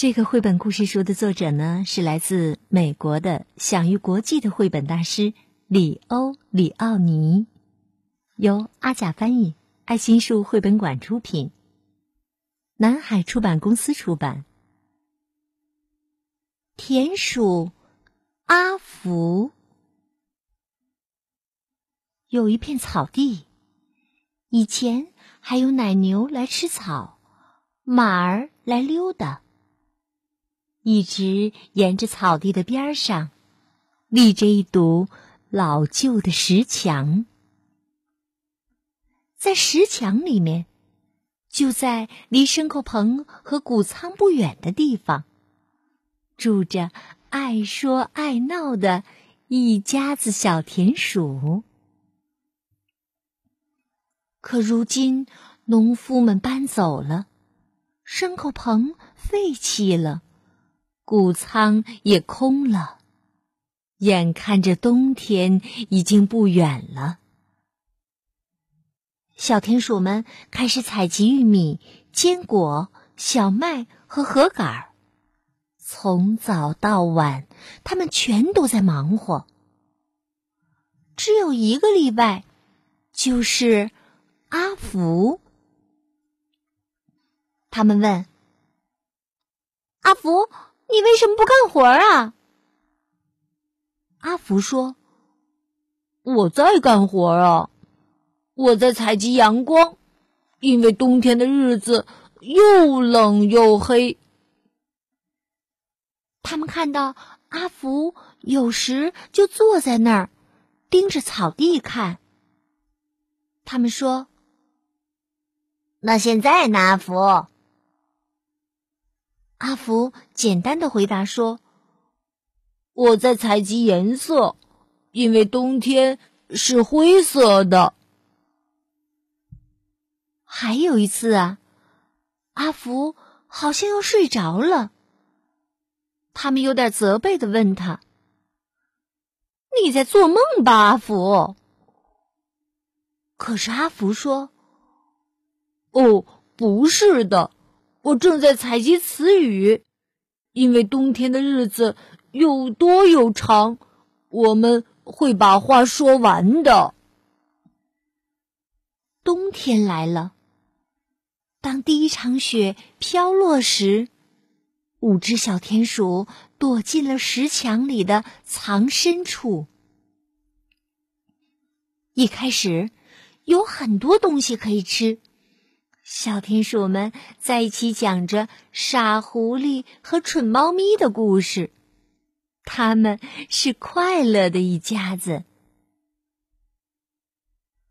这个绘本故事书的作者呢，是来自美国的享誉国际的绘本大师里欧·里奥尼，由阿甲翻译，爱心树绘本馆出品，南海出版公司出版。田鼠阿福有一片草地，以前还有奶牛来吃草，马儿来溜达。一直沿着草地的边上，立着一堵老旧的石墙。在石墙里面，就在离牲口棚和谷仓不远的地方，住着爱说爱闹的一家子小田鼠。可如今，农夫们搬走了，牲口棚废弃了。谷仓也空了，眼看着冬天已经不远了。小田鼠们开始采集玉米、坚果、小麦和禾杆，从早到晚，他们全都在忙活。只有一个例外，就是阿福。他们问阿福。你为什么不干活啊？阿福说：“我在干活啊，我在采集阳光，因为冬天的日子又冷又黑。”他们看到阿福有时就坐在那儿盯着草地看。他们说：“那现在呢，阿福？”阿福简单的回答说：“我在采集颜色，因为冬天是灰色的。”还有一次啊，阿福好像要睡着了。他们有点责备的问他：“你在做梦吧，阿福？”可是阿福说：“哦，不是的。”我正在采集词语，因为冬天的日子又多又长，我们会把话说完的。冬天来了，当第一场雪飘落时，五只小田鼠躲进了石墙里的藏身处。一开始，有很多东西可以吃。小田鼠们在一起讲着傻狐狸和蠢猫咪的故事，他们是快乐的一家子。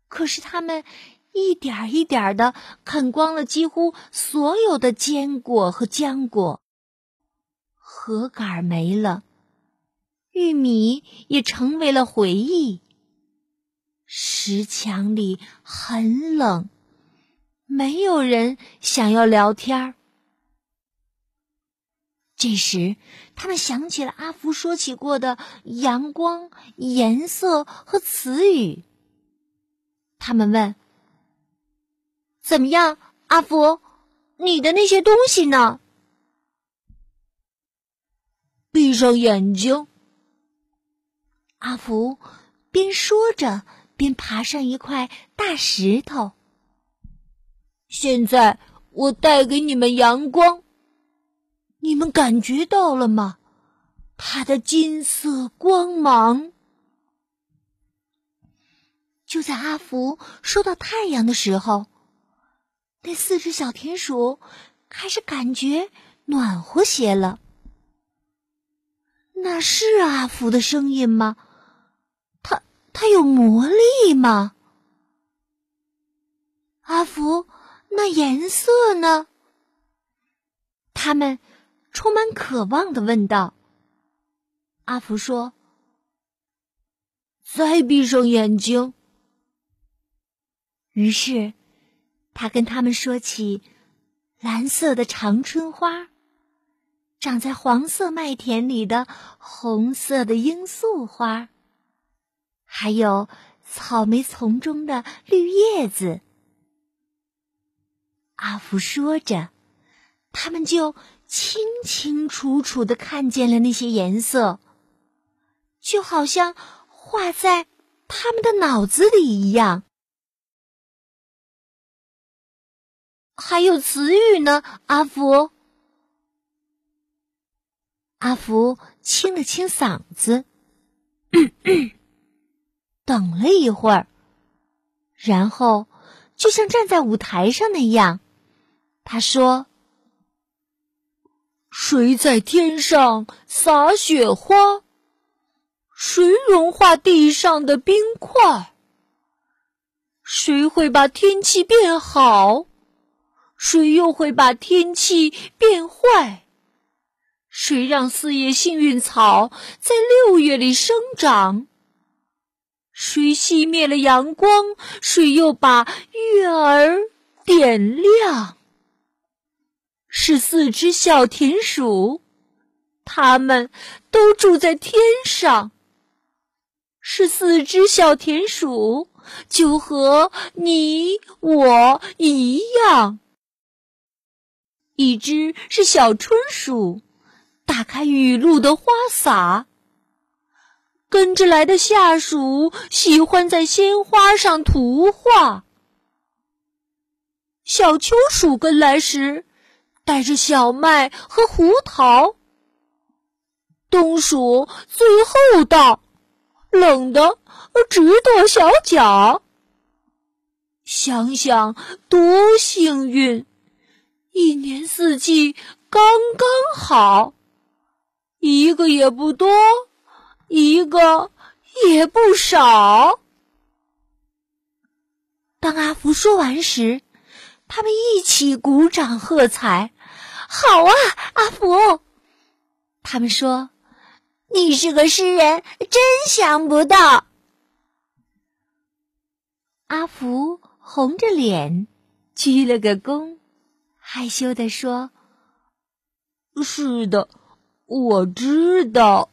可是他们一点一点的啃光了几乎所有的坚果和浆果，核杆没了，玉米也成为了回忆。石墙里很冷。没有人想要聊天儿。这时，他们想起了阿福说起过的阳光、颜色和词语。他们问：“怎么样，阿福？你的那些东西呢？”闭上眼睛。阿福边说着，边爬上一块大石头。现在我带给你们阳光，你们感觉到了吗？它的金色光芒。就在阿福收到太阳的时候，那四只小田鼠开始感觉暖和些了。那是阿福的声音吗？他他有魔力吗？阿福。那颜色呢？他们充满渴望的问道。阿福说：“再闭上眼睛。”于是，他跟他们说起蓝色的长春花，长在黄色麦田里的红色的罂粟花，还有草莓丛中的绿叶子。阿福说着，他们就清清楚楚的看见了那些颜色，就好像画在他们的脑子里一样。还有词语呢，阿福。阿福清了清嗓子，等了一会儿，然后就像站在舞台上那样。他说：“谁在天上撒雪花？谁融化地上的冰块？谁会把天气变好？谁又会把天气变坏？谁让四叶幸运草在六月里生长？谁熄灭了阳光？谁又把月儿点亮？”是四只小田鼠，它们都住在天上。是四只小田鼠，就和你我一样。一只是小春鼠，打开雨露的花洒。跟着来的下属喜欢在鲜花上涂画。小秋鼠跟来时。带着小麦和胡桃，冬鼠最后到，冷的直跺小脚。想想多幸运，一年四季刚刚好，一个也不多，一个也不少。当阿福说完时。他们一起鼓掌喝彩，好啊，阿福！他们说：“你是个诗人，真想不到。”阿福红着脸，鞠了个躬，害羞地说：“是的，我知道。”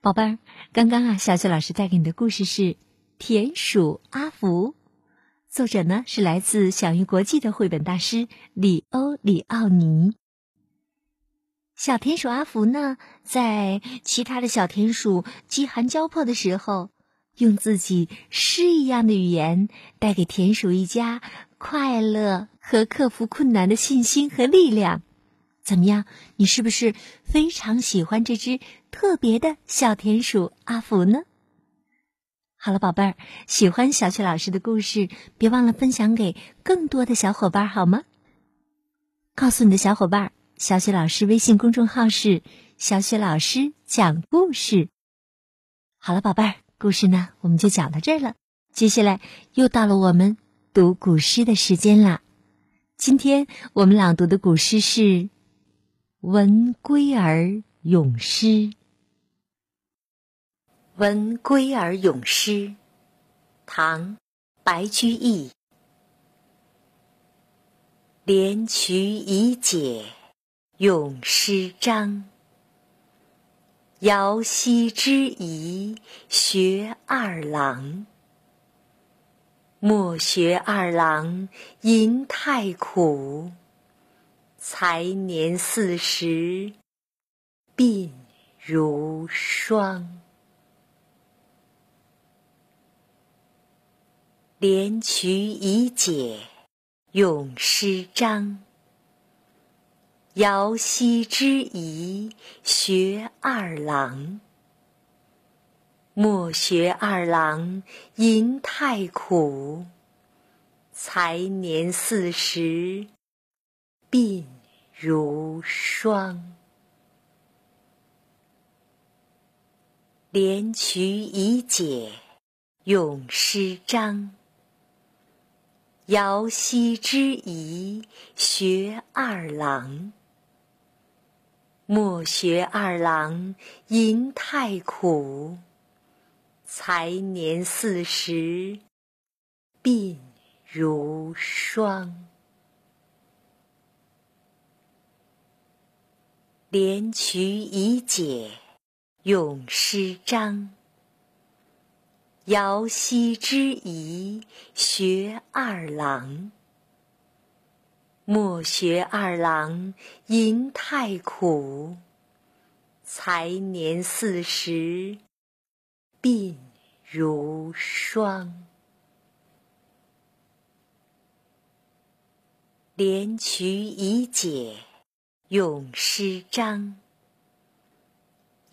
宝贝儿，刚刚啊，小雪老师带给你的故事是《田鼠阿福》。作者呢是来自享誉国际的绘本大师里欧·里奥尼。小田鼠阿福呢，在其他的小田鼠饥寒交迫的时候，用自己诗一样的语言，带给田鼠一家快乐和克服困难的信心和力量。怎么样？你是不是非常喜欢这只特别的小田鼠阿福呢？好了，宝贝儿，喜欢小雪老师的故事，别忘了分享给更多的小伙伴，好吗？告诉你的小伙伴，小雪老师微信公众号是“小雪老师讲故事”。好了，宝贝儿，故事呢，我们就讲到这儿了。接下来又到了我们读古诗的时间啦。今天我们朗读的古诗是《闻归儿咏诗》。《闻归儿咏诗》唐·白居易。连渠已解咏诗章，遥兮之宜学二郎。莫学二郎吟太苦，才年四十鬓如霜。连渠已解咏诗章，遥兮之宜学二郎。莫学二郎吟太苦，才年四十鬓如霜。连渠已解咏诗章。瑶溪之沂学二郎。莫学二郎吟太苦，才年四十鬓如霜。连渠已解咏诗章，瑶溪之沂学二郎。莫学二郎吟太苦，才年四十鬓如霜。连渠已解咏诗章，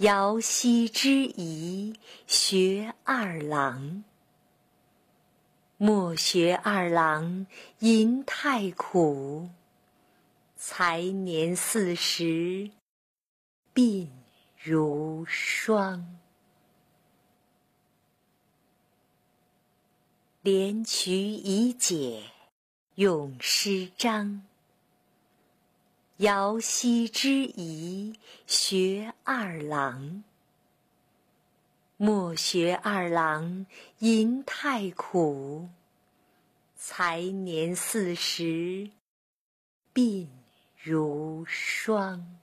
瑶溪之仪学二郎。莫学二郎吟太苦，才年四十鬓如霜。连渠已解咏诗章，瑶溪之沂学二郎。莫学二郎吟太苦，才年四十鬓如霜。